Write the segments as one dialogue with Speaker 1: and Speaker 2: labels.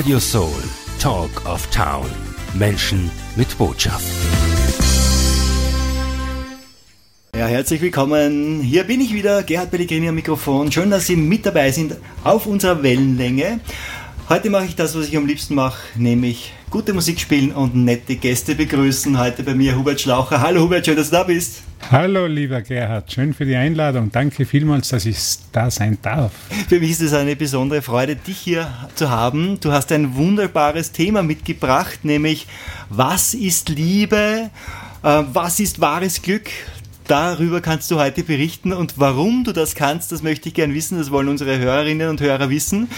Speaker 1: Radio Soul, Talk of Town. Menschen mit Botschaft.
Speaker 2: Ja, herzlich willkommen. Hier bin ich wieder, Gerhard Pellegrini am Mikrofon. Schön, dass Sie mit dabei sind auf unserer Wellenlänge. Heute mache ich das, was ich am liebsten mache, nämlich gute Musik spielen und nette Gäste begrüßen. Heute bei mir Hubert Schlaucher. Hallo Hubert, schön, dass du da bist.
Speaker 3: Hallo lieber Gerhard, schön für die Einladung. Danke vielmals, dass ich da sein darf.
Speaker 2: Für mich ist es eine besondere Freude, dich hier zu haben. Du hast ein wunderbares Thema mitgebracht, nämlich was ist Liebe? Äh, was ist wahres Glück? Darüber kannst du heute berichten und warum du das kannst, das möchte ich gern wissen. Das wollen unsere Hörerinnen und Hörer wissen.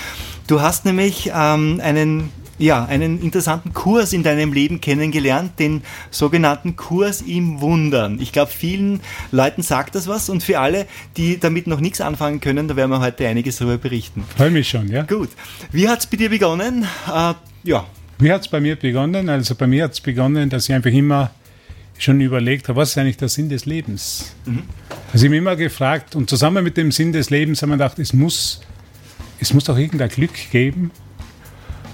Speaker 2: Du hast nämlich ähm, einen ja, einen interessanten Kurs in deinem Leben kennengelernt, den sogenannten Kurs im Wundern. Ich glaube, vielen Leuten sagt das was und für alle, die damit noch nichts anfangen können, da werden wir heute einiges darüber berichten.
Speaker 3: Freue mich schon, ja.
Speaker 2: Gut. Wie hat es bei dir begonnen? Äh,
Speaker 3: ja. Wie hat es bei mir begonnen? Also bei mir hat es begonnen, dass ich einfach immer schon überlegt habe, was ist eigentlich der Sinn des Lebens? Mhm. Also ich habe immer gefragt und zusammen mit dem Sinn des Lebens haben wir gedacht, es muss, es muss doch irgendein Glück geben,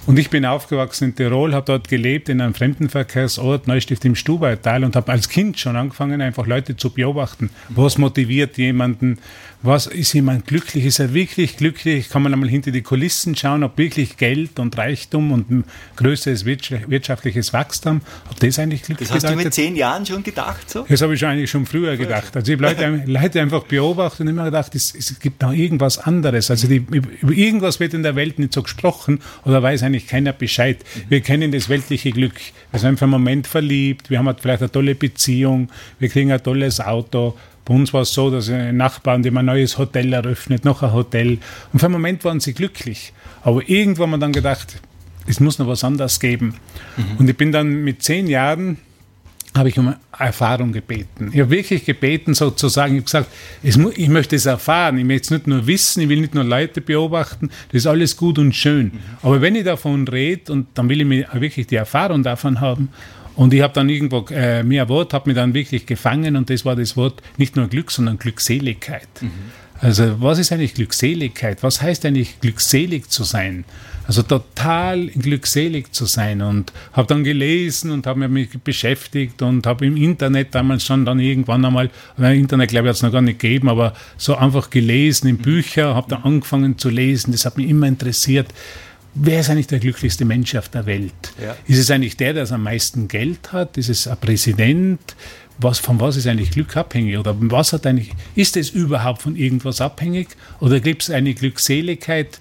Speaker 3: und ich bin aufgewachsen in Tirol, habe dort gelebt, in einem Fremdenverkehrsort, Neustift im Stubaital und habe als Kind schon angefangen, einfach Leute zu beobachten. Was motiviert jemanden? Was ist jemand glücklich? Ist er wirklich glücklich? Kann man einmal hinter die Kulissen schauen, ob wirklich Geld und Reichtum und größeres wirtschaftliches Wachstum, ob das eigentlich Glück
Speaker 2: Das hast bedeutet? du mit zehn Jahren schon gedacht? So?
Speaker 3: Das habe ich eigentlich schon früher gedacht. Also ich habe Leute, Leute einfach beobachtet und immer gedacht, es, es gibt noch irgendwas anderes. Also die, über irgendwas wird in der Welt nicht so gesprochen oder weiß eigentlich keiner Bescheid. Wir kennen das weltliche Glück. Wir sind für einen Moment verliebt, wir haben halt vielleicht eine tolle Beziehung, wir kriegen ein tolles Auto, bei uns war es so, dass ein Nachbarn, dem ein neues Hotel eröffnet, noch ein Hotel. Und für einen Moment waren sie glücklich. Aber irgendwann haben wir dann gedacht, es muss noch was anderes geben. Mhm. Und ich bin dann mit zehn Jahren habe ich um Erfahrung gebeten. Ich habe wirklich gebeten, sozusagen, ich habe gesagt, ich möchte es erfahren, ich möchte es nicht nur wissen, ich will nicht nur Leute beobachten, das ist alles gut und schön. Mhm. Aber wenn ich davon rede, und dann will ich wirklich die Erfahrung davon haben, und ich habe dann irgendwo äh, mir ein Wort, habe mich dann wirklich gefangen und das war das Wort nicht nur Glück, sondern Glückseligkeit. Mhm. Also was ist eigentlich Glückseligkeit? Was heißt eigentlich glückselig zu sein? Also total glückselig zu sein und habe dann gelesen und habe mich beschäftigt und habe im Internet damals schon dann irgendwann einmal, Internet glaube ich hat es noch gar nicht gegeben, aber so einfach gelesen in Bücher, habe dann angefangen zu lesen, das hat mich immer interessiert wer ist eigentlich der glücklichste Mensch auf der Welt? Ja. Ist es eigentlich der, der am meisten Geld hat? Ist es ein Präsident? Was, von was ist eigentlich Glück abhängig? Oder was hat eigentlich, ist es überhaupt von irgendwas abhängig? Oder gibt es eine Glückseligkeit,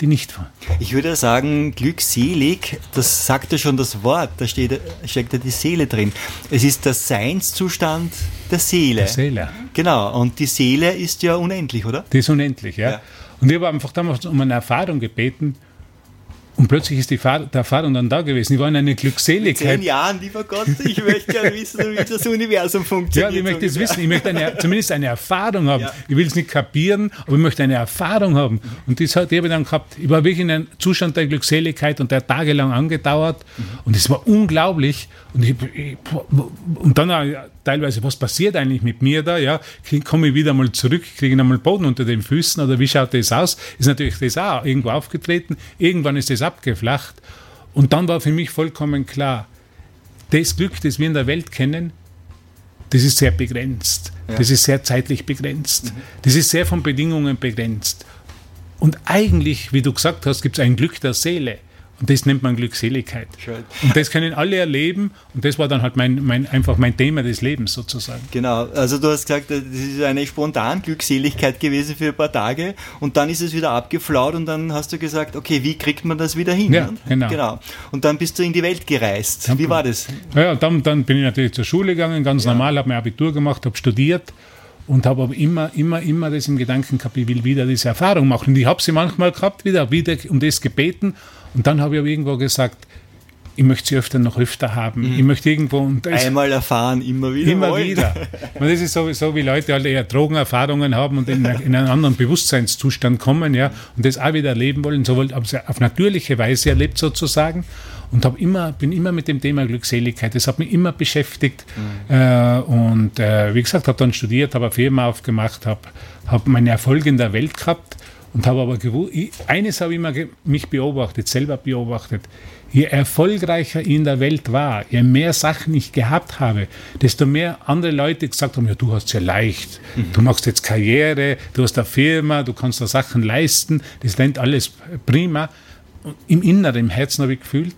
Speaker 3: die nicht war?
Speaker 2: Ich würde sagen, glückselig, das sagt ja schon das Wort, da steht, steckt ja die Seele drin. Es ist der Seinszustand der Seele. Der
Speaker 3: Seele.
Speaker 2: Genau, und die Seele ist ja unendlich, oder?
Speaker 3: Die ist unendlich, ja. ja. Und ich habe einfach damals um eine Erfahrung gebeten, und plötzlich ist die Fahr der Erfahrung dann da gewesen. Ich war in einer Glückseligkeit.
Speaker 2: In zehn Jahren, lieber Gott, ich möchte gerne wissen, wie das Universum funktioniert.
Speaker 3: Ja, ich möchte es wissen. Ich möchte eine, zumindest eine Erfahrung haben. Ja. Ich will es nicht kapieren, aber ich möchte eine Erfahrung haben. Und das die habe ich dann gehabt. Ich war wirklich in einem Zustand der Glückseligkeit und der hat tagelang angedauert. Mhm. Und es war unglaublich. Und, ich, ich, und dann teilweise, was passiert eigentlich mit mir da? Ja, komme ich wieder mal zurück, kriege ich einmal Boden unter den Füßen oder wie schaut das aus? Ist natürlich das auch irgendwo aufgetreten. Irgendwann ist das abgeflacht. Und dann war für mich vollkommen klar, das Glück, das wir in der Welt kennen, das ist sehr begrenzt. Ja. Das ist sehr zeitlich begrenzt. Mhm. Das ist sehr von Bedingungen begrenzt. Und eigentlich, wie du gesagt hast, gibt es ein Glück der Seele. Und das nennt man Glückseligkeit. Schön. Und das können alle erleben. Und das war dann halt mein, mein, einfach mein Thema des Lebens sozusagen.
Speaker 2: Genau. Also du hast gesagt, das ist eine spontan Glückseligkeit gewesen für ein paar Tage. Und dann ist es wieder abgeflaut und dann hast du gesagt, okay, wie kriegt man das wieder hin?
Speaker 3: Ja, genau.
Speaker 2: genau. Und dann bist du in die Welt gereist. Wie war das?
Speaker 3: Ja, dann, dann bin ich natürlich zur Schule gegangen, ganz ja. normal, habe mein Abitur gemacht, habe studiert und habe aber immer, immer, immer das im Gedanken gehabt, ich will wieder diese Erfahrung machen. Und ich habe sie manchmal gehabt, wieder, wieder um das gebeten und dann habe ich aber irgendwo gesagt, ich möchte sie öfter noch öfter haben. Mhm. Ich möchte irgendwo. Und
Speaker 2: Einmal erfahren, immer wieder.
Speaker 3: Immer wollen. wieder. Und das ist sowieso, wie Leute halt eher Drogenerfahrungen haben und in, in, einen anderen Bewusstseinszustand kommen, ja, und das auch wieder erleben wollen, so auf natürliche Weise erlebt sozusagen. Und hab immer, bin immer mit dem Thema Glückseligkeit, das hat mich immer beschäftigt. Mhm. Äh, und äh, wie gesagt, habe dann studiert, habe eine Firma aufgemacht, habe hab meine Erfolge in der Welt gehabt und habe aber gewusst, eines habe ich immer mich beobachtet, selber beobachtet. Je erfolgreicher ich in der Welt war, je mehr Sachen ich gehabt habe, desto mehr andere Leute gesagt haben, ja, du hast es ja leicht, mhm. du machst jetzt Karriere, du hast eine Firma, du kannst da Sachen leisten, das nennt alles prima. Und Im Inneren, im Herzen habe ich gefühlt,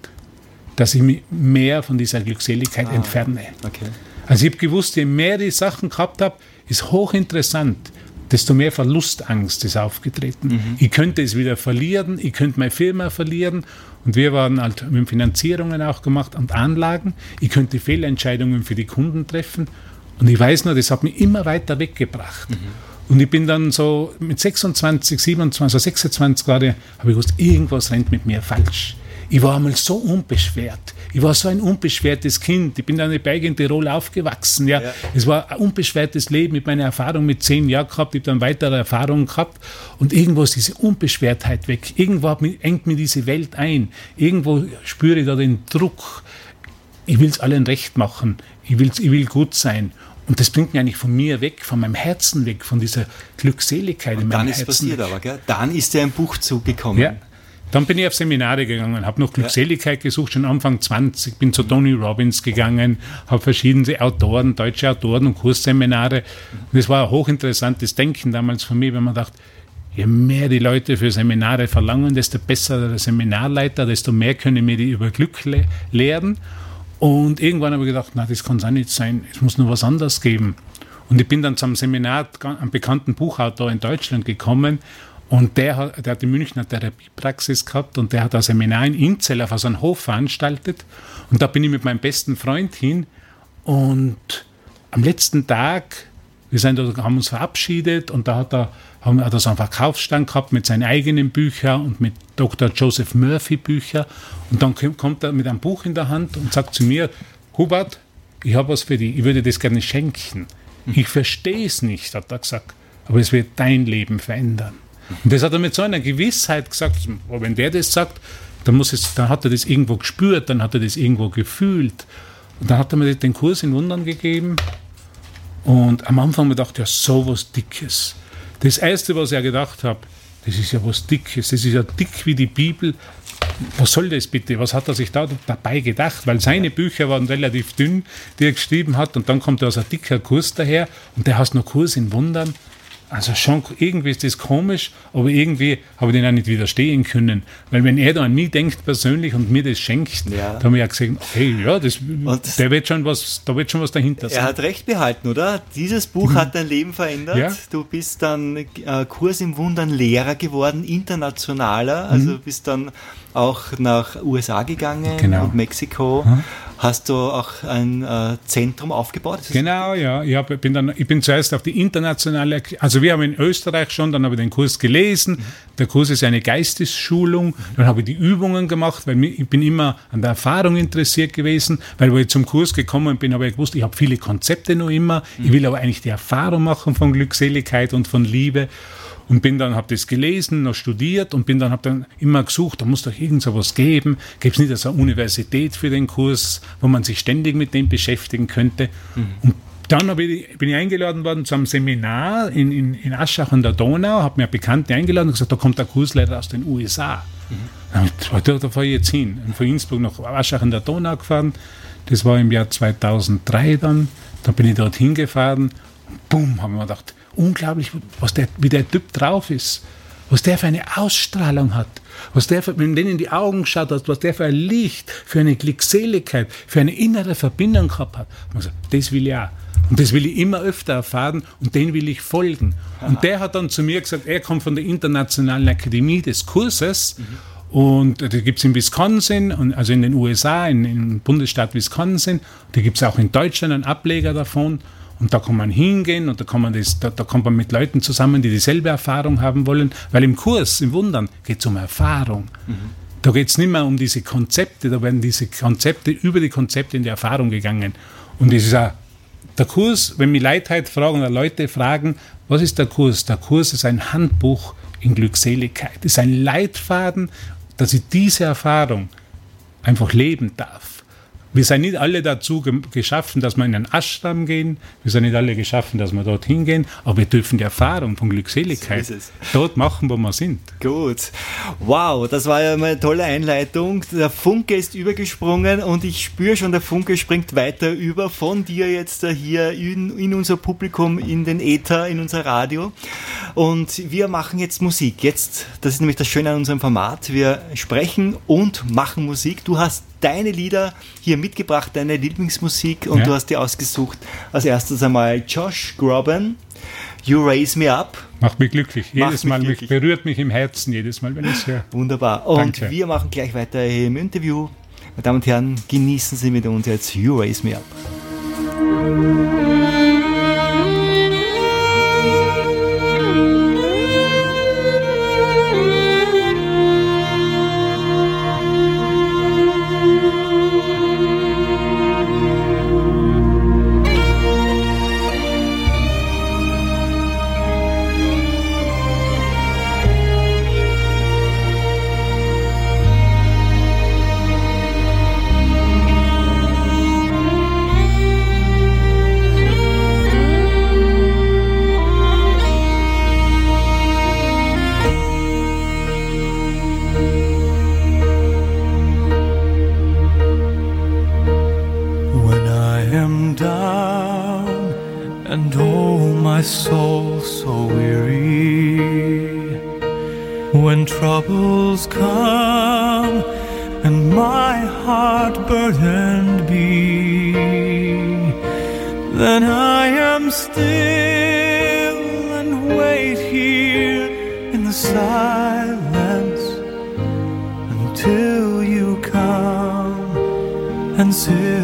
Speaker 3: dass ich mich mehr von dieser Glückseligkeit ah, entferne. Okay. Also ich habe gewusst, je mehr ich Sachen gehabt habe, ist hochinteressant desto mehr Verlustangst ist aufgetreten. Mhm. Ich könnte es wieder verlieren, ich könnte meine Firma verlieren. Und wir waren halt mit Finanzierungen auch gemacht und Anlagen. Ich könnte Fehlentscheidungen für die Kunden treffen. Und ich weiß nur, das hat mich immer weiter weggebracht. Mhm. Und ich bin dann so mit 26, 27, 26 gerade, habe ich gewusst, irgendwas rennt mit mir falsch. Ich war einmal so unbeschwert. Ich war so ein unbeschwertes Kind. Ich bin in Berge in Tirol aufgewachsen. Ja. ja. Es war ein unbeschwertes Leben mit meiner Erfahrung mit zehn Jahren gehabt. Ich habe dann weitere Erfahrungen gehabt. Und irgendwo ist diese Unbeschwertheit weg. Irgendwo engt mir diese Welt ein. Irgendwo spüre ich da den Druck. Ich will es allen recht machen. Ich, will's, ich will gut sein. Und das bringt mich eigentlich von mir weg, von meinem Herzen weg, von dieser Glückseligkeit
Speaker 2: und
Speaker 3: in
Speaker 2: meinem
Speaker 3: Herzen.
Speaker 2: Dann ist passiert aber, gell? Dann ist dir ein Buch zugekommen.
Speaker 3: Ja. Dann bin ich auf Seminare gegangen, habe noch Glückseligkeit gesucht, schon Anfang 20, bin zu Tony Robbins gegangen, habe verschiedene Autoren, deutsche Autoren und Kursseminare. Und es war ein hochinteressantes Denken damals von mir, wenn man dachte, je mehr die Leute für Seminare verlangen, desto besser der Seminarleiter, desto mehr können mir die über Glück le lehren. Und irgendwann habe ich gedacht, na, das kann es auch nicht sein, es muss nur was anderes geben. Und ich bin dann zum Seminar, einem bekannten Buchautor in Deutschland gekommen und der hat, der hat in München eine Therapiepraxis gehabt und der hat ein Seminar in Inzell auf so einem Hof veranstaltet. Und da bin ich mit meinem besten Freund hin. Und am letzten Tag, wir sind haben uns verabschiedet und da hat er, haben, hat er so einen Verkaufsstand gehabt mit seinen eigenen Büchern und mit Dr. Joseph Murphy Büchern. Und dann kommt er mit einem Buch in der Hand und sagt zu mir, Hubert, ich habe was für dich, ich würde das gerne schenken. Ich verstehe es nicht, hat er gesagt, aber es wird dein Leben verändern. Und das hat er mit so einer Gewissheit gesagt, wenn der das sagt, dann, muss es, dann hat er das irgendwo gespürt, dann hat er das irgendwo gefühlt. Und dann hat er mir den Kurs in Wundern gegeben. Und am Anfang ich gedacht, ja, so was Dickes. Das Erste, was ich gedacht habe, das ist ja was Dickes, das ist ja dick wie die Bibel. Was soll das bitte? Was hat er sich da dabei gedacht? Weil seine Bücher waren relativ dünn, die er geschrieben hat. Und dann kommt da so ein dicker Kurs daher und der heißt noch Kurs in Wundern. Also schon, irgendwie ist das komisch, aber irgendwie habe ich den auch nicht widerstehen können. Weil wenn er da an mich denkt persönlich und mir das schenkt, ja. da habe ich ja gesagt, okay, ja, das, der wird schon was, da wird schon was dahinter
Speaker 2: sein. Er hat recht behalten, oder? Dieses Buch mhm. hat dein Leben verändert. Ja. Du bist dann äh, Kurs im Wundern Lehrer geworden, internationaler. Also mhm. bist dann auch nach USA gegangen genau. und Mexiko. Mhm hast du auch ein äh, Zentrum aufgebaut?
Speaker 3: Genau, ja. Ich, hab, bin dann, ich bin zuerst auf die internationale, also wir haben in Österreich schon, dann habe ich den Kurs gelesen. Der Kurs ist eine Geistesschulung. Dann habe ich die Übungen gemacht, weil ich bin immer an der Erfahrung interessiert gewesen, weil wo ich zum Kurs gekommen bin, habe ich gewusst, ich habe viele Konzepte noch immer. Ich will aber eigentlich die Erfahrung machen von Glückseligkeit und von Liebe und bin dann, habe das gelesen, noch studiert und bin dann, habe dann immer gesucht, da muss doch irgend so was geben. Gibt es nicht so eine Universität für den Kurs, wo man sich ständig mit dem beschäftigen könnte? Mhm. Und dann ich, bin ich eingeladen worden zu einem Seminar in, in, in Aschach an der Donau, habe mir Bekannte eingeladen und gesagt, da kommt der Kursleiter aus den USA. Mhm. Da, da fahre ich jetzt hin. Und von Innsbruck nach Aschach an der Donau gefahren. Das war im Jahr 2003 dann. Da bin ich dort hingefahren. Und bumm, habe ich mir gedacht, unglaublich, was der, wie der Typ drauf ist, was der für eine Ausstrahlung hat, was der, für, wenn du in die Augen schaut hast, was der für ein Licht, für eine Glückseligkeit, für eine innere Verbindung gehabt hat. Also, das will ich auch. Und das will ich immer öfter erfahren und den will ich folgen. Und der hat dann zu mir gesagt, er kommt von der Internationalen Akademie des Kurses. Mhm. Und die gibt es in Wisconsin, also in den USA, in, im Bundesstaat Wisconsin. Die gibt es auch in Deutschland, einen Ableger davon. Und da kann man hingehen und da, kann man das, da, da kommt man mit Leuten zusammen, die dieselbe Erfahrung haben wollen, weil im Kurs, im Wundern, geht es um Erfahrung. Mhm. Da geht es nicht mehr um diese Konzepte, da werden diese Konzepte über die Konzepte in die Erfahrung gegangen. Und das ist auch der Kurs, wenn mich Leute fragen oder Leute fragen, was ist der Kurs? Der Kurs ist ein Handbuch in Glückseligkeit, ist ein Leitfaden, dass ich diese Erfahrung einfach leben darf Wir sind nicht alle dazu geschaffen, dass wir in einen Ashram gehen. Wir sind nicht alle geschaffen, dass wir dorthin gehen. Aber wir dürfen die Erfahrung von Glückseligkeit so dort machen, wo wir sind.
Speaker 4: Gut. Wow, das war ja eine tolle Einleitung. Der Funke ist übergesprungen und ich spüre schon, der Funke springt weiter über von dir jetzt hier in, in unser Publikum, in den Äther, in unser Radio. Und wir machen jetzt Musik. Jetzt, das ist nämlich das Schöne an unserem Format. Wir sprechen und machen Musik. Du hast deine Lieder hier mitgebracht, deine Lieblingsmusik und ja. du hast dir ausgesucht als erstes einmal Josh Groban, You Raise Me Up.
Speaker 3: Macht mich glücklich. Macht jedes Mal glücklich. Mich, berührt mich im Herzen, jedes Mal, wenn ich es höre.
Speaker 4: Wunderbar. Und Danke. wir machen gleich weiter hier im Interview. Meine Damen und Herren, genießen Sie mit uns jetzt You Raise Me Up. When troubles come and my heart burdened be, then I am still and wait here in the silence until you come and sit.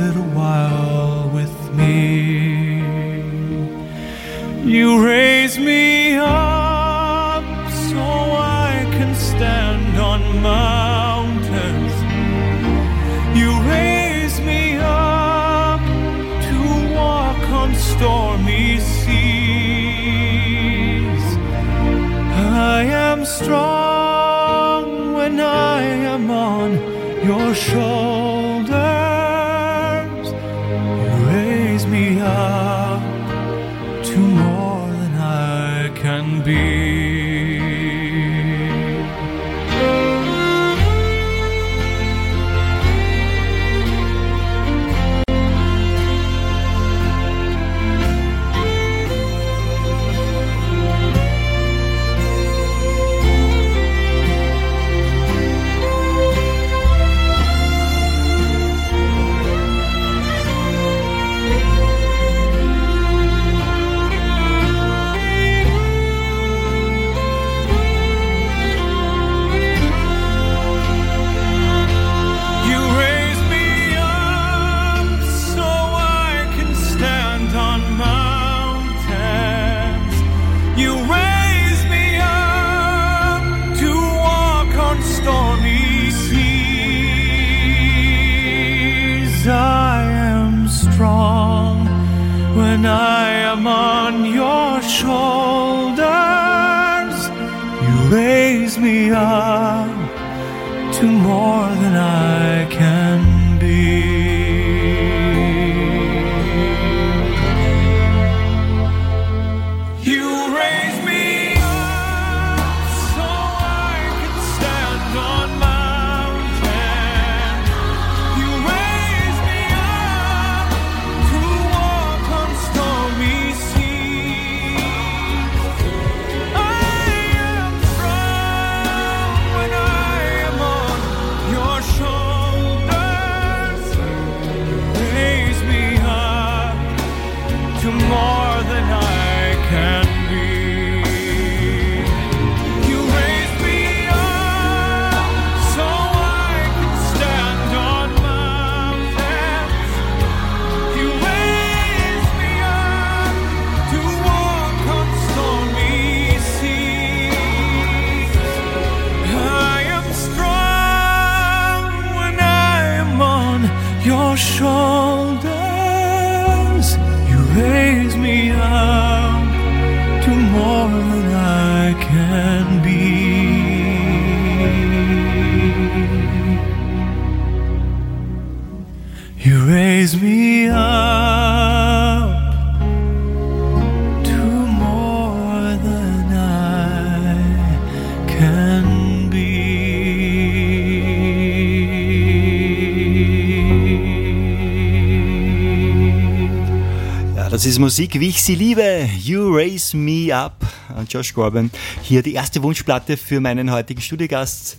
Speaker 2: Das ist Musik, wie ich sie liebe. You Raise Me Up. Josh Corbin. Hier die erste Wunschplatte für meinen heutigen Studiogast.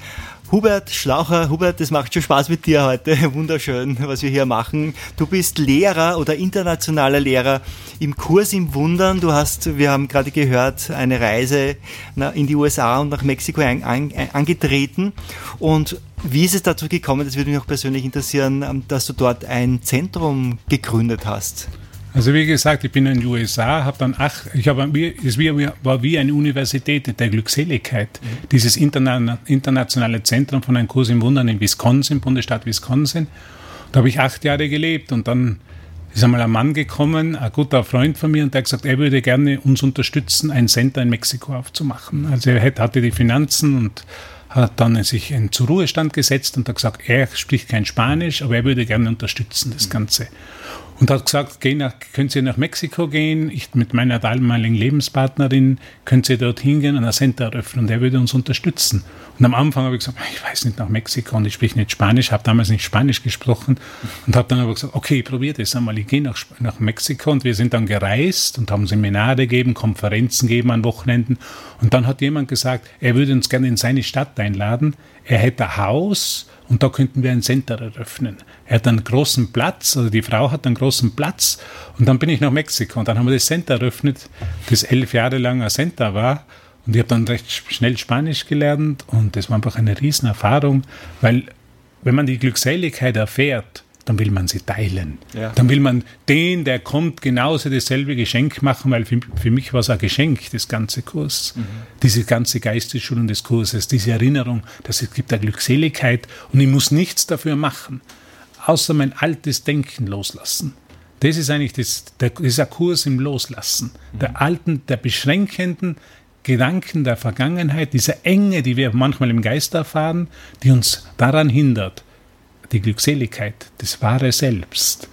Speaker 2: Hubert Schlaucher, Hubert, das macht schon Spaß mit dir heute. Wunderschön, was wir hier machen. Du bist Lehrer oder internationaler Lehrer im Kurs im Wundern. Du hast, wir haben gerade gehört, eine Reise in die USA und nach Mexiko angetreten. Und wie ist es dazu gekommen, das würde mich auch persönlich interessieren, dass du dort ein Zentrum gegründet hast?
Speaker 3: Also wie gesagt, ich bin in den USA, habe dann acht, ich habe es war wie eine Universität der Glückseligkeit. Mhm. Dieses interna internationale Zentrum von einem Kurs im Wundern in Wisconsin, Bundesstaat Wisconsin. Da habe ich acht Jahre gelebt und dann ist einmal ein Mann gekommen, ein guter Freund von mir, und der hat gesagt, er würde gerne uns unterstützen, ein Center in Mexiko aufzumachen. Also er hatte die Finanzen und hat dann sich in Ruhestand gesetzt und hat gesagt, er spricht kein Spanisch, aber er würde gerne unterstützen, das Ganze und hat gesagt, geh nach, können Sie nach Mexiko gehen, ich mit meiner damaligen Lebenspartnerin, können Sie dort hingehen und ein Center eröffnen und er würde uns unterstützen. Und am Anfang habe ich gesagt, ich weiß nicht nach Mexiko und ich spreche nicht Spanisch, habe damals nicht Spanisch gesprochen und habe dann aber gesagt, okay, ich probiere das einmal, ich gehe nach, nach Mexiko und wir sind dann gereist und haben Seminare gegeben, Konferenzen gegeben an Wochenenden. Und dann hat jemand gesagt, er würde uns gerne in seine Stadt einladen, er hätte ein Haus und da könnten wir ein Center eröffnen. Er hat einen großen Platz, also die Frau hat einen großen Platz und dann bin ich nach Mexiko und dann haben wir das Center eröffnet, das elf Jahre lang ein Center war und ich habe dann recht schnell Spanisch gelernt und das war einfach eine Riesenerfahrung, weil wenn man die Glückseligkeit erfährt, dann will man sie teilen. Ja. Dann will man den, der kommt, genauso dasselbe Geschenk machen, weil für, für mich war es ein Geschenk, das ganze Kurs. Mhm. Diese ganze Geistesschulung des Kurses, diese Erinnerung, dass es gibt eine Glückseligkeit und ich muss nichts dafür machen, außer mein altes Denken loslassen. Das ist eigentlich das, der, dieser Kurs im Loslassen, mhm. der alten, der beschränkenden Gedanken der Vergangenheit, dieser Enge, die wir manchmal im Geist erfahren, die uns daran hindert, die Glückseligkeit, das wahre Selbst,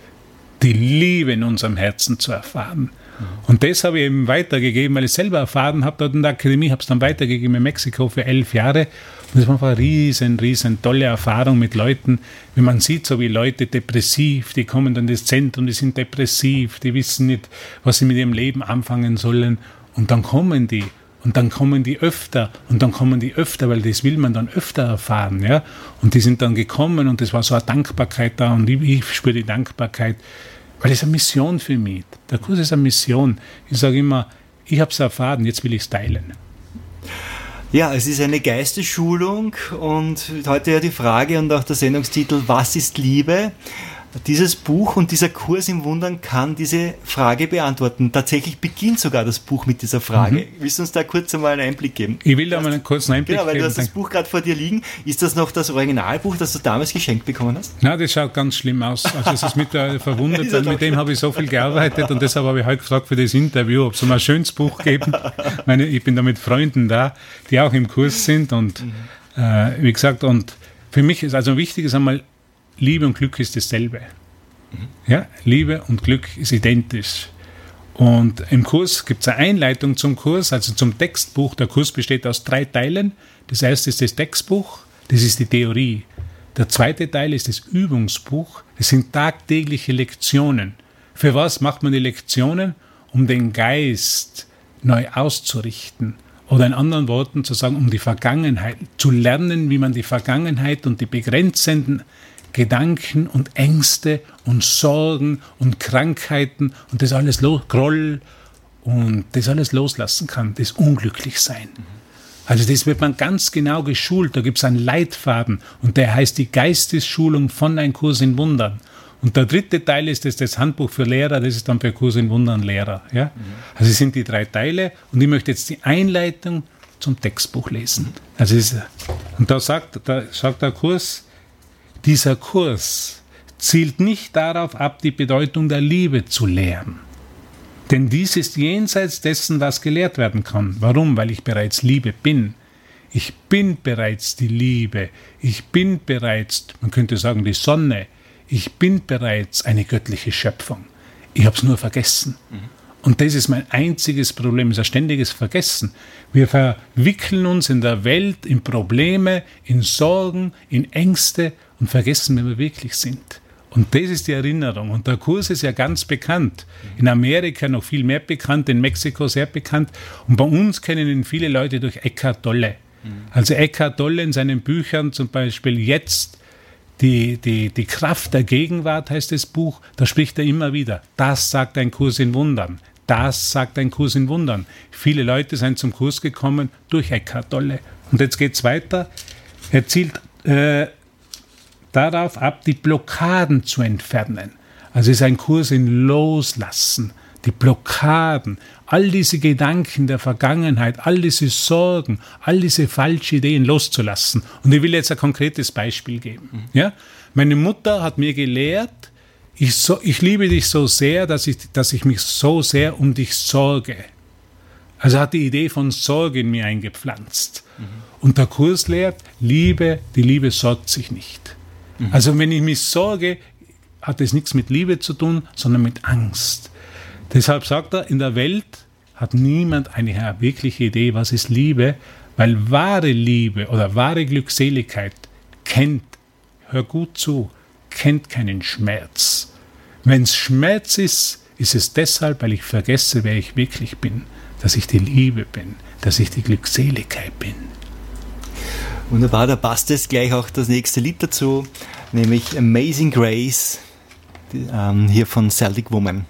Speaker 3: die Liebe in unserem Herzen zu erfahren. Und das habe ich eben weitergegeben, weil ich selber erfahren habe dort in der Akademie, habe es dann weitergegeben in Mexiko für elf Jahre. Und das war einfach eine riesen, riesen tolle Erfahrung mit Leuten. Wenn man sieht, so wie Leute depressiv, die kommen dann ins Zentrum, die sind depressiv, die wissen nicht, was sie mit ihrem Leben anfangen sollen. Und dann kommen die und dann kommen die öfter und dann kommen die öfter, weil das will man dann öfter erfahren. Ja? Und die sind dann gekommen und es war so eine Dankbarkeit da und ich, ich spüre die Dankbarkeit, weil es eine Mission für mich. Der Kurs ist eine Mission. Ich sage immer, ich habe es erfahren, jetzt will ich es teilen.
Speaker 2: Ja, es ist eine Geistesschulung und heute ja die Frage und auch der Sendungstitel, was ist Liebe? Dieses Buch und dieser Kurs im Wundern kann diese Frage beantworten. Tatsächlich beginnt sogar das Buch mit dieser Frage. Mhm. Willst du uns da kurz einmal einen Einblick geben?
Speaker 3: Ich will da mal einen kurzen Einblick
Speaker 2: geben.
Speaker 3: Genau, weil
Speaker 2: du hast das Buch gerade vor dir liegen. Ist das noch das Originalbuch, das du damals geschenkt bekommen hast?
Speaker 3: Na, das schaut ganz schlimm aus. Also es ist mit der verwundert, weil mit dem habe ich so viel gearbeitet und deshalb habe ich heute gefragt für das Interview, ob es mal ein schönes Buch geben. Meine, ich bin da mit Freunden da, die auch im Kurs sind und mhm. äh, wie gesagt, und für mich ist also wichtig ist einmal Liebe und Glück ist dasselbe. Mhm. Ja, Liebe und Glück ist identisch. Und im Kurs gibt es eine Einleitung zum Kurs, also zum Textbuch. Der Kurs besteht aus drei Teilen. Das erste ist das Textbuch, das ist die Theorie. Der zweite Teil ist das Übungsbuch, das sind tagtägliche Lektionen. Für was macht man die Lektionen? Um den Geist neu auszurichten. Oder in anderen Worten zu sagen, um die Vergangenheit, zu lernen, wie man die Vergangenheit und die begrenzenden Gedanken und Ängste und Sorgen und Krankheiten und das alles Groll und das alles loslassen kann, das Unglücklichsein. Also das wird man ganz genau geschult, da gibt es einen Leitfaden und der heißt die Geistesschulung von ein Kurs in Wundern. Und der dritte Teil ist das, das Handbuch für Lehrer, das ist dann für Kurs in Wundern Lehrer. Ja? Also es sind die drei Teile und ich möchte jetzt die Einleitung zum Textbuch lesen. Also ist, und da sagt, da sagt der Kurs, dieser Kurs zielt nicht darauf ab, die Bedeutung der Liebe zu lehren. Denn dies ist jenseits dessen, was gelehrt werden kann. Warum? Weil ich bereits Liebe bin. Ich bin bereits die Liebe. Ich bin bereits, man könnte sagen, die Sonne. Ich bin bereits eine göttliche Schöpfung. Ich habe es nur vergessen. Mhm. Und das ist mein einziges Problem, ist ein ständiges Vergessen. Wir verwickeln uns in der Welt in Probleme, in Sorgen, in Ängste und vergessen, wer wir wirklich sind. Und das ist die Erinnerung. Und der Kurs ist ja ganz bekannt. In Amerika noch viel mehr bekannt, in Mexiko sehr bekannt. Und bei uns kennen ihn viele Leute durch Eckhart Tolle. Also Eckhart Tolle in seinen Büchern, zum Beispiel jetzt die, die, die Kraft der Gegenwart heißt das Buch, da spricht er immer wieder. Das sagt ein Kurs in Wundern. Das sagt ein Kurs in Wundern. Viele Leute sind zum Kurs gekommen durch Eckhart Tolle. Und jetzt geht es weiter. Er zielt äh, darauf ab, die Blockaden zu entfernen. Also ist ein Kurs in Loslassen, die Blockaden, all diese Gedanken der Vergangenheit, all diese Sorgen, all diese falschen Ideen loszulassen. Und ich will jetzt ein konkretes Beispiel geben. Ja? Meine Mutter hat mir gelehrt, ich, so, ich liebe dich so sehr, dass ich, dass ich mich so sehr um dich sorge. Also hat die Idee von Sorge in mir eingepflanzt. Mhm. Und der Kurs lehrt, Liebe, die Liebe sorgt sich nicht. Mhm. Also wenn ich mich sorge, hat es nichts mit Liebe zu tun, sondern mit Angst. Deshalb sagt er, in der Welt hat niemand eine wirkliche Idee, was ist Liebe, weil wahre Liebe oder wahre Glückseligkeit kennt, hör gut zu, kennt keinen Schmerz. Wenn es Schmerz ist, ist es deshalb, weil ich vergesse, wer ich wirklich bin, dass ich die Liebe bin, dass ich die Glückseligkeit bin.
Speaker 5: Wunderbar, da passt es gleich auch das nächste Lied dazu, nämlich Amazing Grace, ähm, hier von Celtic Woman.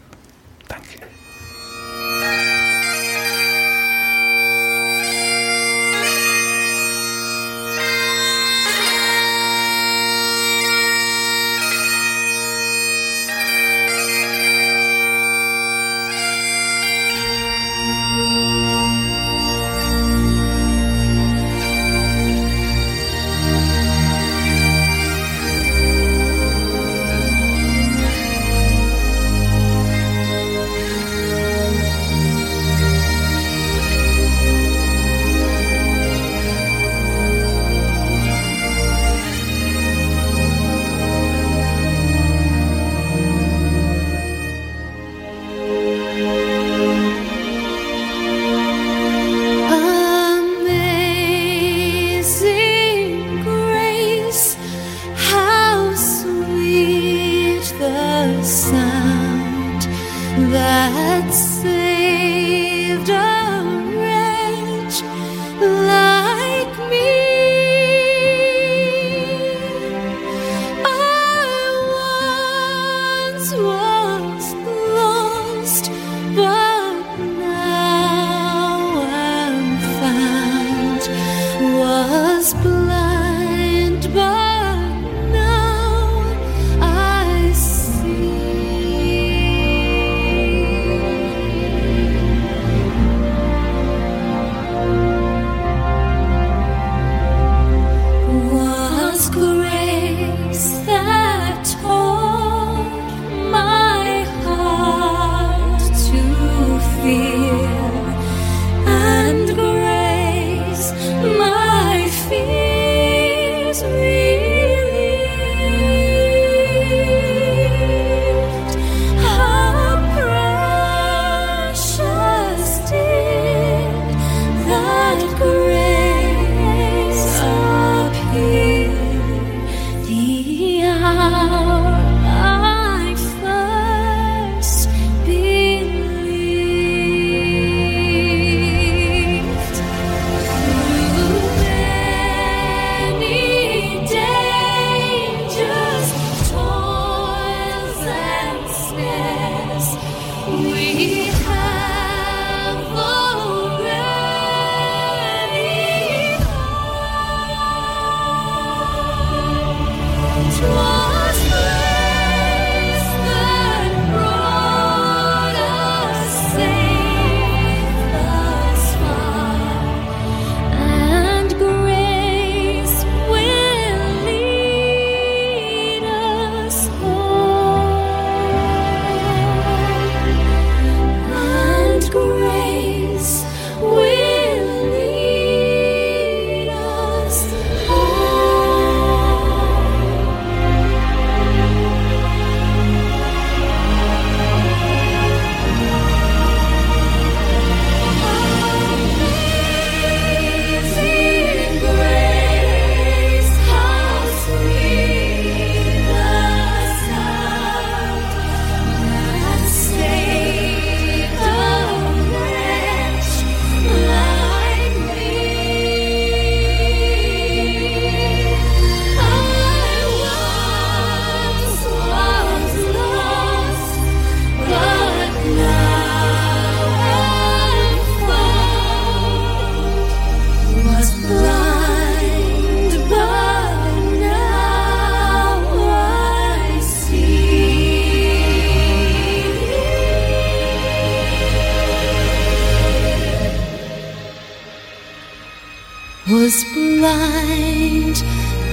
Speaker 5: blind,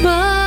Speaker 5: but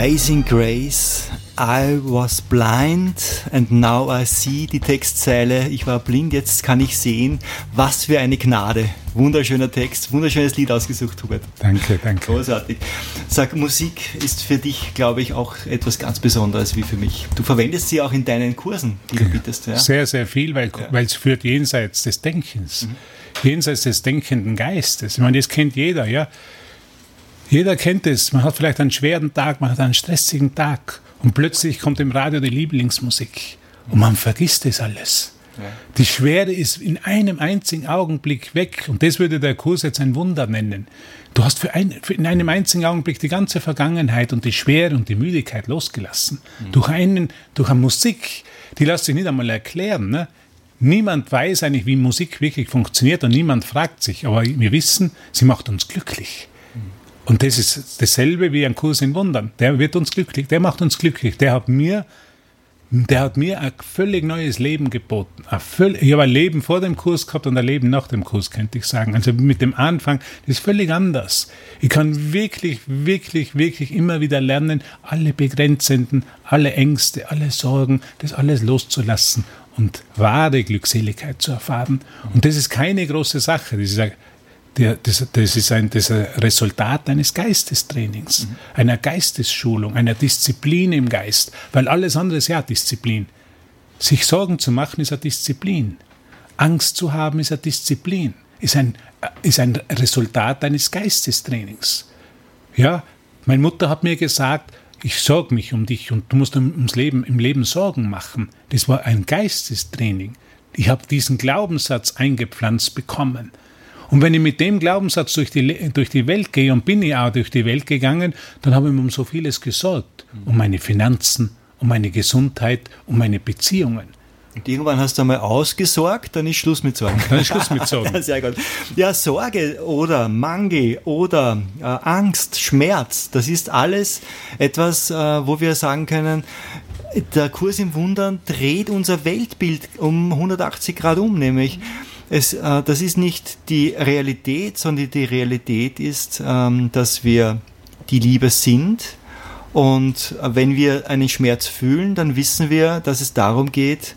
Speaker 2: Amazing Grace, I was blind and now I see, die Textzeile, ich war blind, jetzt kann ich sehen, was für eine Gnade. Wunderschöner Text, wunderschönes Lied ausgesucht, Hubert.
Speaker 3: Danke, danke.
Speaker 2: Großartig. Sag, Musik ist für dich, glaube ich, auch etwas ganz Besonderes wie für mich. Du verwendest sie auch in deinen Kursen, die du bietest. Ja?
Speaker 3: Sehr, sehr viel, weil weil es führt jenseits des Denkens, jenseits des denkenden Geistes. Ich meine, das kennt jeder, ja. Jeder kennt es. Man hat vielleicht einen schweren Tag, man hat einen stressigen Tag und plötzlich kommt im Radio die Lieblingsmusik und man vergisst das alles. Die Schwere ist in einem einzigen Augenblick weg und das würde der Kurs jetzt ein Wunder nennen. Du hast für, ein, für in einem einzigen Augenblick die ganze Vergangenheit und die Schwere und die Müdigkeit losgelassen. Durch, einen, durch eine Musik, die lässt sich nicht einmal erklären. Ne? Niemand weiß eigentlich, wie Musik wirklich funktioniert und niemand fragt sich, aber wir wissen, sie macht uns glücklich. Und das ist dasselbe wie ein Kurs in Wundern. Der wird uns glücklich, der macht uns glücklich. Der hat mir, der hat mir ein völlig neues Leben geboten. Ein völlig, ich habe ein Leben vor dem Kurs gehabt und ein Leben nach dem Kurs, könnte ich sagen. Also mit dem Anfang, das ist völlig anders. Ich kann wirklich, wirklich, wirklich immer wieder lernen, alle Begrenzenden, alle Ängste, alle Sorgen, das alles loszulassen und wahre Glückseligkeit zu erfahren. Und das ist keine große Sache. Das ist ein der, das, das, ist ein, das ist Resultat eines Geistestrainings, mhm. einer Geistesschulung, einer Disziplin im Geist, weil alles andere ist ja Disziplin. Sich Sorgen zu machen ist eine Disziplin. Angst zu haben ist eine Disziplin, ist ein, ist ein Resultat eines Geistestrainings. Ja, meine Mutter hat mir gesagt, ich sorge mich um dich und du musst ums Leben, im Leben Sorgen machen. Das war ein Geistestraining. Ich habe diesen Glaubenssatz eingepflanzt bekommen. Und wenn ich mit dem Glaubenssatz durch die, durch die Welt gehe und bin ich auch durch die Welt gegangen, dann habe ich mir um so vieles gesorgt. Um meine Finanzen, um meine Gesundheit, um meine Beziehungen.
Speaker 2: Und irgendwann hast du einmal ausgesorgt, dann ist Schluss mit Sorgen.
Speaker 3: Dann ist Schluss mit Sorgen.
Speaker 2: Sehr gut. Ja, Sorge oder Mangel oder äh, Angst, Schmerz, das ist alles etwas, äh, wo wir sagen können, der Kurs im Wundern dreht unser Weltbild um 180 Grad um, nämlich es, äh, das ist nicht die Realität, sondern die Realität ist, ähm, dass wir die Liebe sind. Und äh, wenn wir einen Schmerz fühlen, dann wissen wir, dass es darum geht,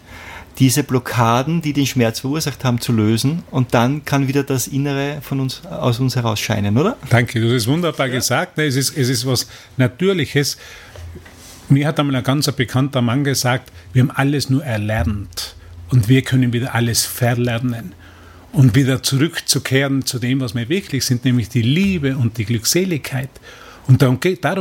Speaker 2: diese Blockaden, die den Schmerz verursacht haben, zu lösen. Und dann kann wieder das Innere von uns, aus uns heraus scheinen, oder?
Speaker 3: Danke, du hast es wunderbar ja. gesagt. Es ist, es ist was Natürliches. Mir hat einmal ein ganz bekannter Mann gesagt, wir haben alles nur erlernt und wir können wieder alles verlernen und wieder zurückzukehren zu dem, was wir wirklich sind, nämlich die Liebe und die Glückseligkeit. Und darum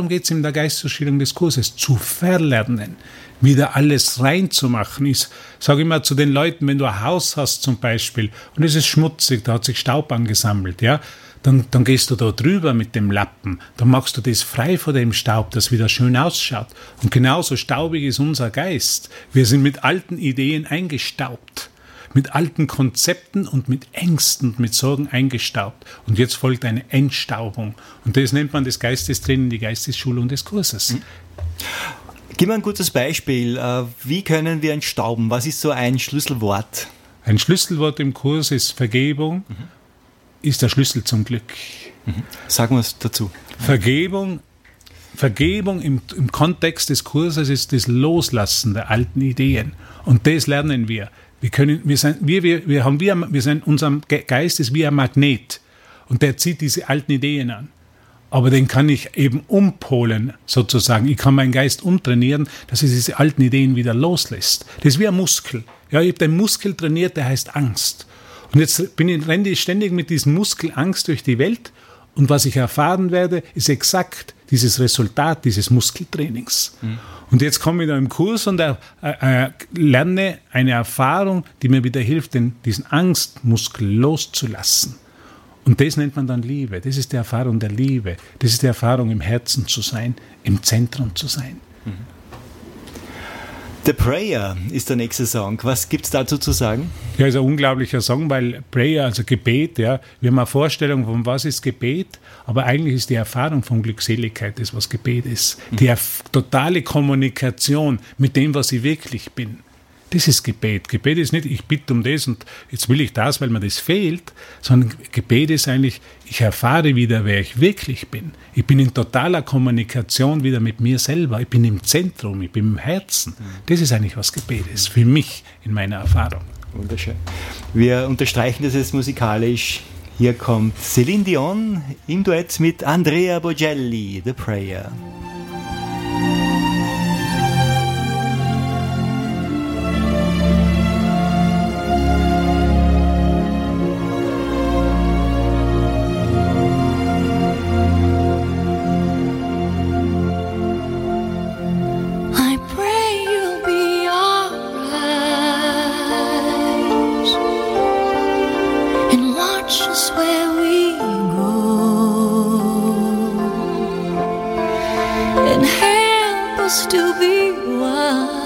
Speaker 3: geht es in der Geistesschulung des Kurses, zu verlernen, wieder alles reinzumachen. Ich sage immer zu den Leuten, wenn du ein Haus hast zum Beispiel und es ist schmutzig, da hat sich Staub angesammelt, ja, dann, dann gehst du da drüber mit dem Lappen, dann machst du das frei von dem Staub, das wieder schön ausschaut. Und genauso staubig ist unser Geist. Wir sind mit alten Ideen eingestaubt mit alten Konzepten und mit Ängsten und mit Sorgen eingestaubt. Und jetzt folgt eine Entstaubung. Und das nennt man das Geistestraining, die Geistesschulung des Kurses. Mhm.
Speaker 2: Gib mir ein gutes Beispiel. Äh, wie können wir entstauben? Was ist so ein Schlüsselwort?
Speaker 3: Ein Schlüsselwort im Kurs ist Vergebung, mhm. ist der Schlüssel zum Glück.
Speaker 2: Mhm. Sagen wir es dazu.
Speaker 3: Vergebung, Vergebung im, im Kontext des Kurses ist das Loslassen der alten Ideen. Und das lernen wir. Wir können, wir sind, wir, wir, wir haben, wir, wir sind, unser Geist ist wie ein Magnet und der zieht diese alten Ideen an. Aber den kann ich eben umpolen, sozusagen. Ich kann meinen Geist umtrainieren, dass er diese alten Ideen wieder loslässt. Das ist wie ein Muskel. Ja, ich habe den Muskel trainiert, der heißt Angst. Und jetzt bin ich, renne ich ständig mit diesem Muskel Angst durch die Welt Und was ich erfahren werde, ist exakt dieses Resultat dieses Muskeltrainings. Und jetzt komme ich da im Kurs und äh, äh, lerne eine Erfahrung, die mir wieder hilft, den, diesen Angstmuskel loszulassen. Und das nennt man dann Liebe. Das ist die Erfahrung der Liebe. Das ist die Erfahrung, im Herzen zu sein, im Zentrum zu sein.
Speaker 2: The Prayer ist der nächste Song. Was gibt es dazu zu sagen?
Speaker 3: Ja, ist ein unglaublicher Song, weil Prayer, also Gebet, ja, wir haben eine Vorstellung von was ist Gebet, aber eigentlich ist die Erfahrung von Glückseligkeit das, was Gebet ist. Die totale Kommunikation mit dem, was ich wirklich bin. Das ist Gebet. Gebet ist nicht, ich bitte um das und jetzt will ich das, weil mir das fehlt, sondern Gebet ist eigentlich, ich erfahre wieder, wer ich wirklich bin. Ich bin in totaler Kommunikation wieder mit mir selber. Ich bin im Zentrum, ich bin im Herzen. Das ist eigentlich, was Gebet ist, für mich in meiner Erfahrung.
Speaker 2: Wunderschön. Wir unterstreichen das jetzt musikalisch. Hier kommt Celine Dion im Duett mit Andrea Bogelli, The Prayer.
Speaker 5: 我。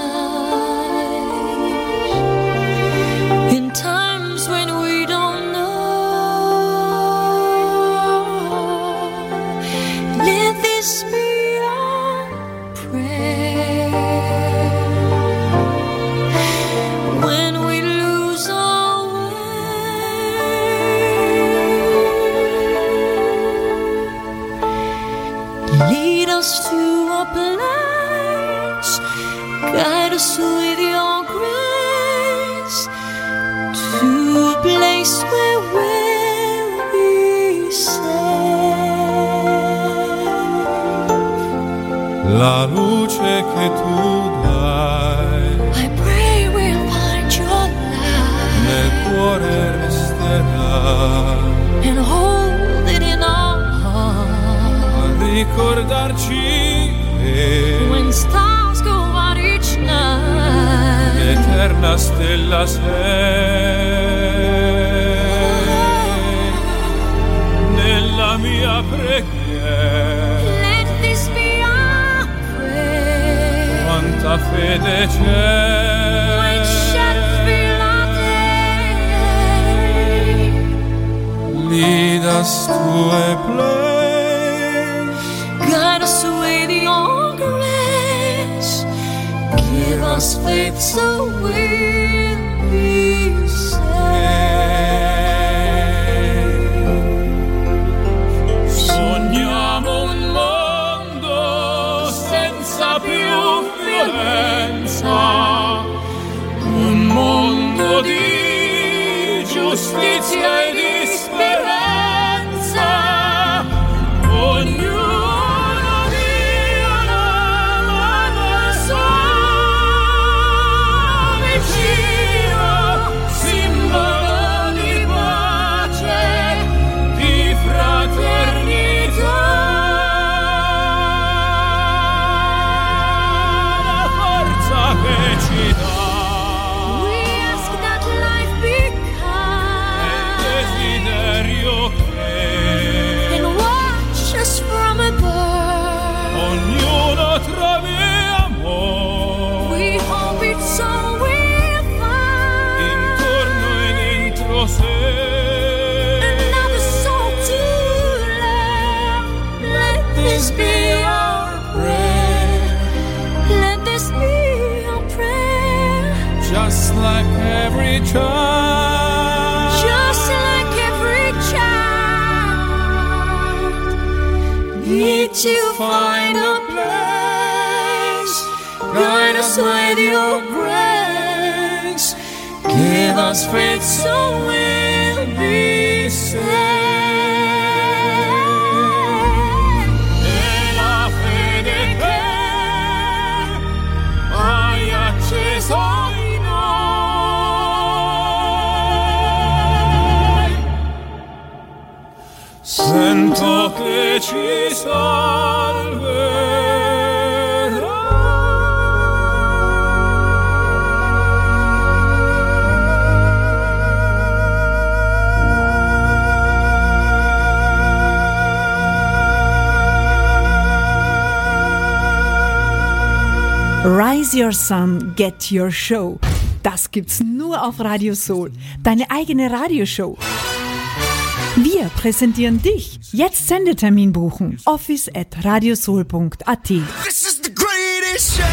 Speaker 5: Your
Speaker 6: Sun, Get Your Show. Das gibt's nur auf Radio Soul, deine eigene Radioshow. Wir präsentieren dich. Jetzt Sendetermin buchen. Office at radiosoul.at.
Speaker 7: This is the greatest show.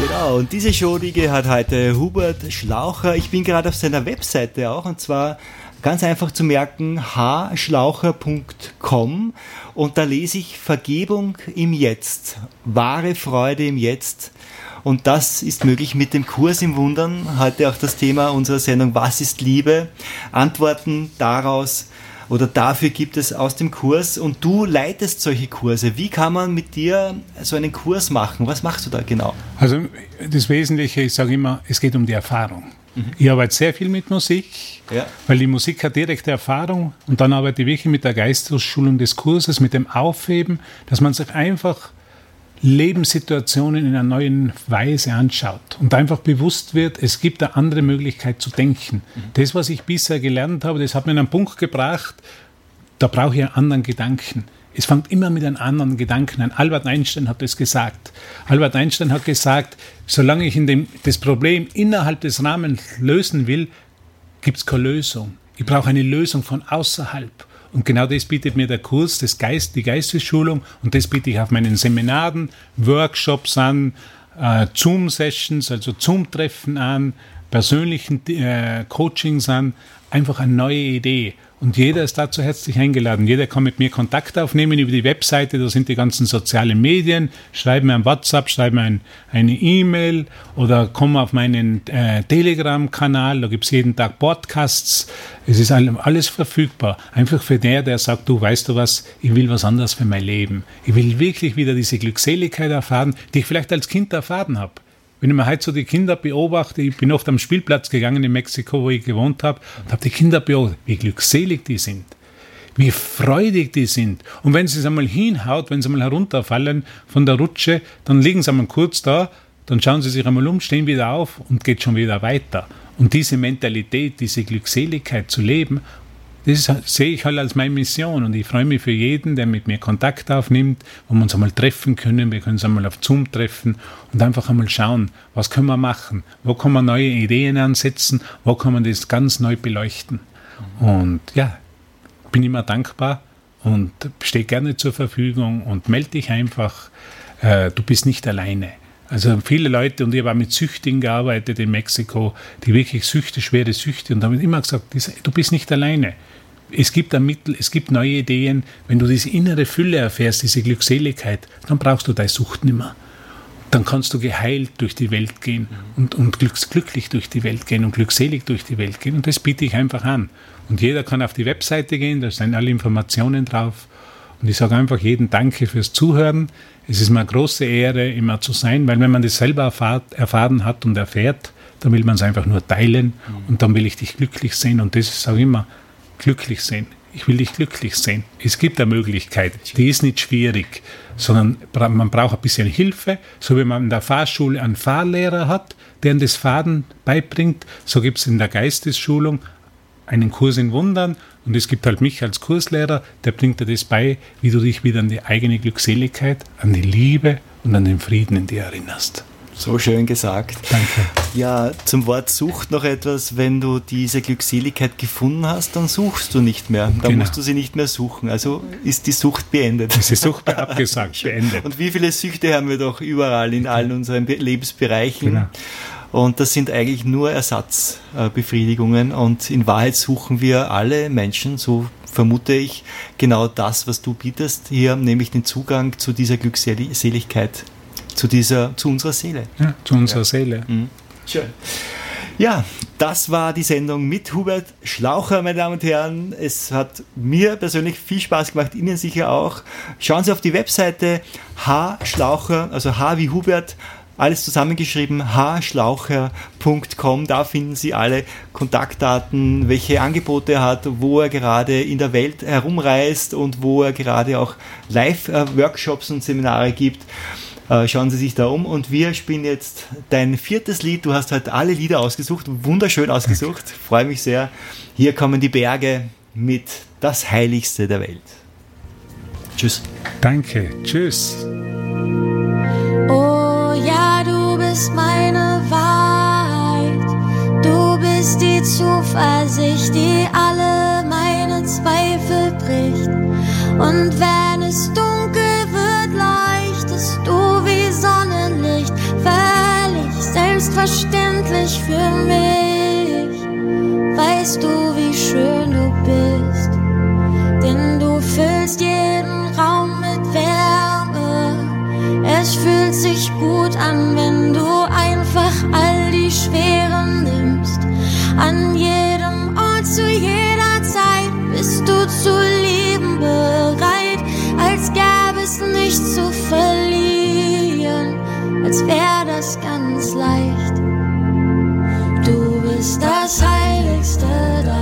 Speaker 2: Genau, und diese Show, die gehört heute Hubert Schlaucher. Ich bin gerade auf seiner Webseite auch, und zwar ganz einfach zu merken, hschlaucher.com und da lese ich Vergebung im Jetzt, wahre Freude im Jetzt. Und das ist möglich mit dem Kurs im Wundern. Heute auch das Thema unserer Sendung Was ist Liebe? Antworten daraus oder dafür gibt es aus dem Kurs und du leitest solche Kurse. Wie kann man mit dir so einen Kurs machen? Was machst du da genau?
Speaker 3: Also das Wesentliche, ich sage immer, es geht um die Erfahrung. Ich arbeite sehr viel mit Musik,
Speaker 2: Ja.
Speaker 3: weil die Musik hat direkte Erfahrung und dann arbeite ich wirklich mit der Geistesschulung des Kurses, mit dem Aufheben, dass man sich einfach Lebenssituationen in einer neuen Weise anschaut und einfach bewusst wird, es gibt eine andere Möglichkeit zu denken. Das, was ich bisher gelernt habe, das hat mir an einen Punkt gebracht, da brauche ich einen anderen Gedanken. Es fängt immer mit einem anderen Gedanken an. Albert Einstein hat das gesagt. Albert Einstein hat gesagt, solange ich dem, das Problem innerhalb des Rahmens lösen will, gibt es keine Lösung. Ich brauche eine Lösung von außerhalb. Und genau das bietet mir der Kurs, das Geist, die Geistesschulung. Und das biete ich auf meinen Seminaren, Workshops an, äh, Zoom-Sessions, also Zoom-Treffen an, persönlichen äh, Coachings an. Einfach eine neue Idee. Und jeder ist dazu herzlich eingeladen. Jeder kann mit mir Kontakt aufnehmen über die Webseite, da sind die ganzen sozialen Medien. Schreib mir ein WhatsApp, schreib mir ein, eine E-Mail oder komm auf meinen äh, Telegram-Kanal, da gibt es jeden Tag Podcasts. Es ist all- alles verfügbar. Einfach für der, der sagt, du weißt du was, ich will was anderes für mein Leben. Ich will wirklich wieder diese Glückseligkeit erfahren, die ich vielleicht als Kind erfahren habe. Wenn ich mir heute so die Kinder beobachte, ich bin oft am Spielplatz gegangen in Mexiko, wo ich gewohnt habe, und habe die Kinder beobachtet, wie glückselig die sind, wie freudig die sind. Und wenn sie es einmal hinhaut, wenn sie einmal herunterfallen von der Rutsche, dann liegen sie einmal kurz da, dann schauen sie sich einmal um, stehen wieder auf und geht schon wieder weiter. Und diese Mentalität, diese Glückseligkeit zu leben, das ist, sehe ich halt als meine Mission und ich freue mich für jeden, der mit mir Kontakt aufnimmt, wo wir uns einmal treffen können. Wir können uns einmal auf Zoom treffen und einfach einmal schauen, was können wir machen, wo kann man neue Ideen ansetzen, wo kann man das ganz neu beleuchten. Und ja, bin immer dankbar und stehe gerne zur Verfügung und melde dich einfach. Äh, du bist nicht alleine. Also viele Leute, und ich habe auch mit Süchtigen gearbeitet in Mexiko, die wirklich Süchte, schwere Süchte, und haben immer gesagt, du bist nicht alleine. Es gibt ein Mittel, es gibt neue Ideen. Wenn du diese innere Fülle erfährst, diese Glückseligkeit, dann brauchst du deine Sucht nicht mehr. Dann kannst du geheilt durch die Welt gehen und, und glücklich durch die Welt gehen und glückselig durch die Welt gehen. Und das biete ich einfach an. Und jeder kann auf die Webseite gehen, da sind alle Informationen drauf. Und ich sage einfach jedem Danke fürs Zuhören. Es ist mir eine große Ehre, immer zu sein, weil wenn man das selber erfahrt, erfahren hat und erfährt, dann will man es einfach nur teilen und dann will ich dich glücklich sehen. Und das ist auch immer glücklich sehen. Ich will dich glücklich sehen. Es gibt eine Möglichkeit, die ist nicht schwierig, sondern man braucht ein bisschen Hilfe, so wie man in der Fahrschule einen Fahrlehrer hat, der das Fahren beibringt, so gibt es in der Geistesschulung einen Kurs in Wundern und es gibt halt mich als Kurslehrer, der bringt dir das bei, wie du dich wieder an die eigene Glückseligkeit, an die Liebe und an den Frieden in dir erinnerst.
Speaker 2: So schön gesagt.
Speaker 3: Danke.
Speaker 2: Ja, zum Wort Sucht noch etwas. Wenn du diese Glückseligkeit gefunden hast, dann suchst du nicht mehr. Dann
Speaker 3: Genau.
Speaker 2: musst du sie nicht mehr suchen. Also ist die Sucht beendet.
Speaker 3: Ist Sucht abgesagt, beendet.
Speaker 2: Und wie viele Süchte haben wir doch überall in allen unseren Be- Lebensbereichen.
Speaker 3: Genau.
Speaker 2: Und das sind eigentlich nur Ersatzbefriedigungen. Und in Wahrheit suchen wir alle Menschen, so vermute ich, genau das, was du bietest hier, nämlich den Zugang zu dieser Glückseligkeit, zu dieser, zu unserer Seele.
Speaker 3: Ja, zu unserer Seele.
Speaker 2: Schön. Ja, das war die Sendung mit Hubert Schlaucher, meine Damen und Herren. Es hat mir persönlich viel Spaß gemacht, Ihnen sicher auch. Schauen Sie auf die Webseite H Schlaucher, also H wie Hubert, alles zusammengeschrieben, hschlaucher.com. Da finden Sie alle Kontaktdaten, welche Angebote er hat, wo er gerade in der Welt herumreist und wo er gerade auch Live-Workshops und Seminare gibt. Äh, schauen Sie sich da um und wir spielen jetzt dein viertes Lied. Du hast heute alle Lieder ausgesucht, wunderschön ausgesucht. Freue mich sehr. Hier kommen die Berge mit das Heiligste der Welt. Tschüss.
Speaker 3: Danke. Tschüss.
Speaker 5: Oh bist meine Wahrheit. Du bist die Zuversicht, die alle meine Zweifel bricht. Und wenn es dunkel wird, leuchtest du wie Sonnenlicht. Völlig selbstverständlich für mich. Weißt du, wie schön du bist? Denn du füllst jeden Es fühlt sich gut an, wenn du einfach all die Schweren nimmst. An jedem Ort, zu jeder Zeit bist du zu lieben bereit, als gäbe es nichts zu verlieren, als wäre das ganz leicht. Du bist das Heiligste, das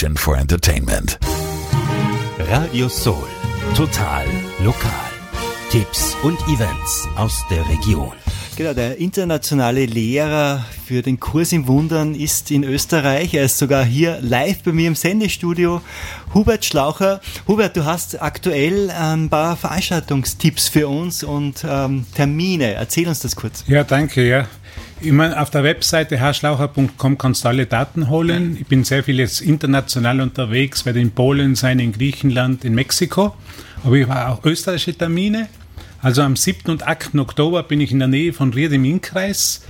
Speaker 8: solution for entertainment.
Speaker 1: Radio Soul. Total lokal. Tipps und Events aus der Region.
Speaker 2: Genau, der internationale Lehrer für den Kurs im Wundern ist in Österreich. Er ist sogar hier live bei mir im Sendestudio. Hubert Schlaucher. Hubert, du hast aktuell ein paar Veranstaltungstipps für uns und ähm, Termine. Erzähl uns das kurz.
Speaker 3: Ja, danke, ja. Ich meine, auf der Webseite herrschlaucher.com kannst du alle Daten holen. Ich bin sehr viel jetzt international unterwegs, werde in Polen sein, in Griechenland, in Mexiko. Aber ich habe auch österreichische Termine. Also am 7. und 8. Oktober bin ich in der Nähe von Ried im Innkreis.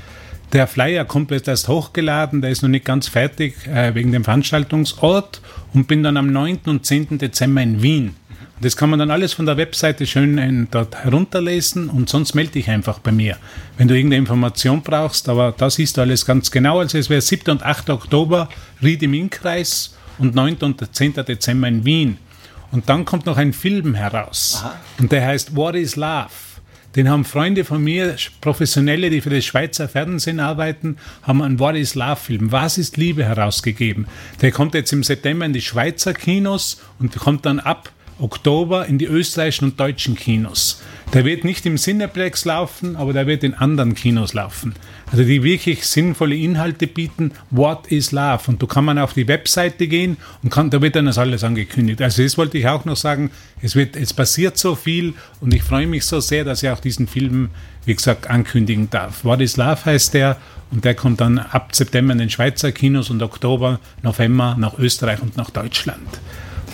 Speaker 3: Der Flyer kommt jetzt erst hochgeladen, der ist noch nicht ganz fertig äh, wegen dem Veranstaltungsort und bin dann am 9. und 10. Dezember in Wien. Das kann man dann alles von der Webseite schön dort herunterlesen und sonst melde dich einfach bei mir, wenn du irgendeine Information brauchst. Aber da siehst du alles ganz genau. Also es wäre 7. und 8. Oktober Ried im Innkreis und 9. und 10. Dezember in Wien. Und dann kommt noch ein Film heraus
Speaker 2: Aha.
Speaker 3: und der heißt What is Love? Den haben Freunde von mir, Professionelle, die für das Schweizer Fernsehen arbeiten, haben einen What is Love Film, Was ist Liebe herausgegeben. Der kommt jetzt im September in die Schweizer Kinos und kommt dann ab Oktober in die österreichischen und deutschen Kinos. Der wird nicht im Cineplex laufen, aber der wird in anderen Kinos laufen. Also die wirklich sinnvolle Inhalte bieten. What is Love? Und da kann man auf die Webseite gehen und kann, da wird dann das alles angekündigt. Also das wollte ich auch noch sagen. Es wird, es passiert so viel und ich freue mich so sehr, dass ich auch diesen Film, wie gesagt, ankündigen darf. What is Love heißt der und der kommt dann ab September in den Schweizer Kinos und Oktober, November nach Österreich und nach Deutschland.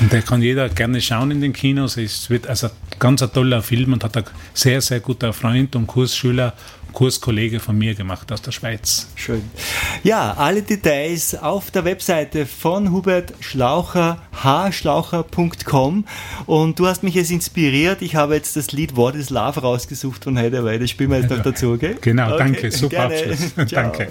Speaker 3: Und der kann jeder gerne schauen in den Kinos. Es wird also ganz ein toller Film und hat ein sehr, sehr guter Freund und Kursschüler, Kurskollege von mir gemacht aus der Schweiz.
Speaker 2: Schön. Ja, alle Details auf der Webseite von Hubert Schlaucher, hschlaucher.com. Und du hast mich jetzt inspiriert. Ich habe jetzt das Lied What is Love rausgesucht von Hideaway. Das spielen wir jetzt noch dazu, okay?
Speaker 3: Genau,
Speaker 2: okay.
Speaker 3: danke. Super
Speaker 2: Gerne.
Speaker 3: Abschluss. Danke.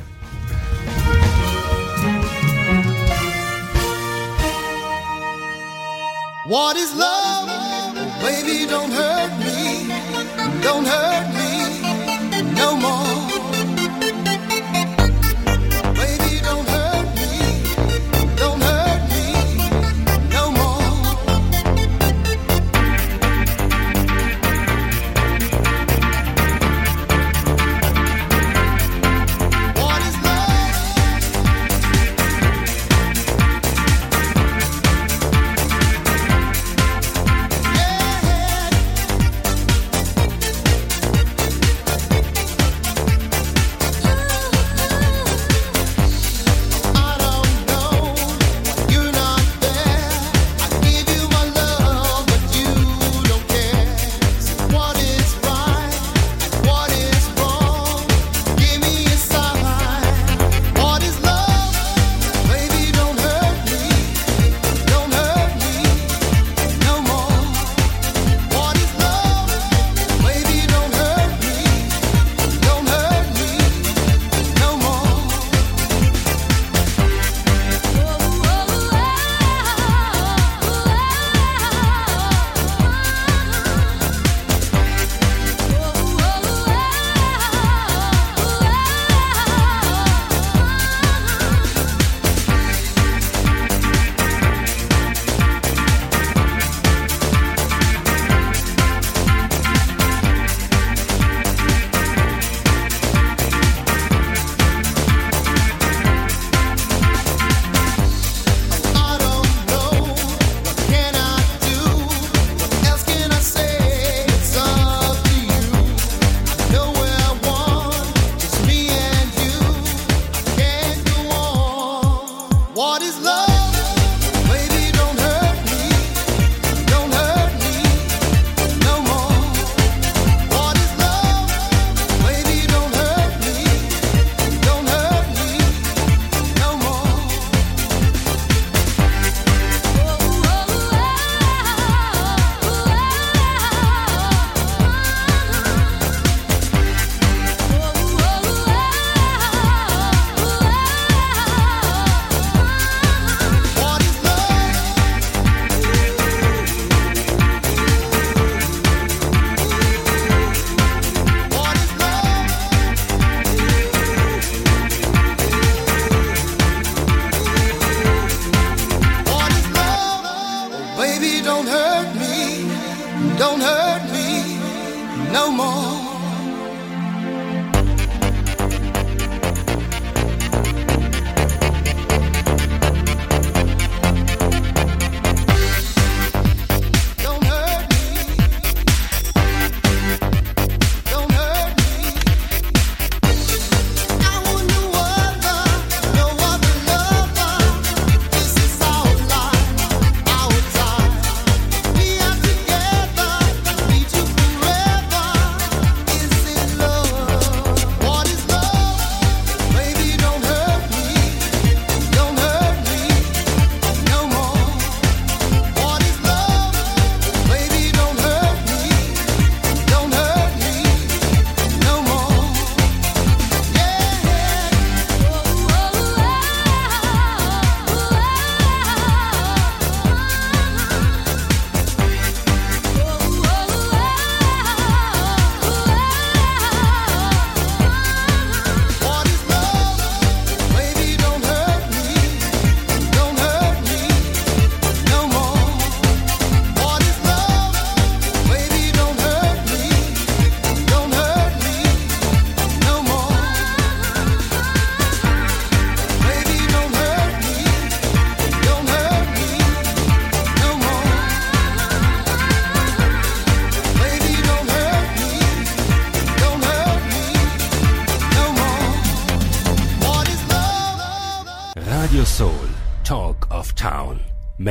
Speaker 7: What is love? Baby, don't hurt me. Don't hurt me no more.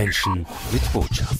Speaker 1: Menschen mit Botschaft.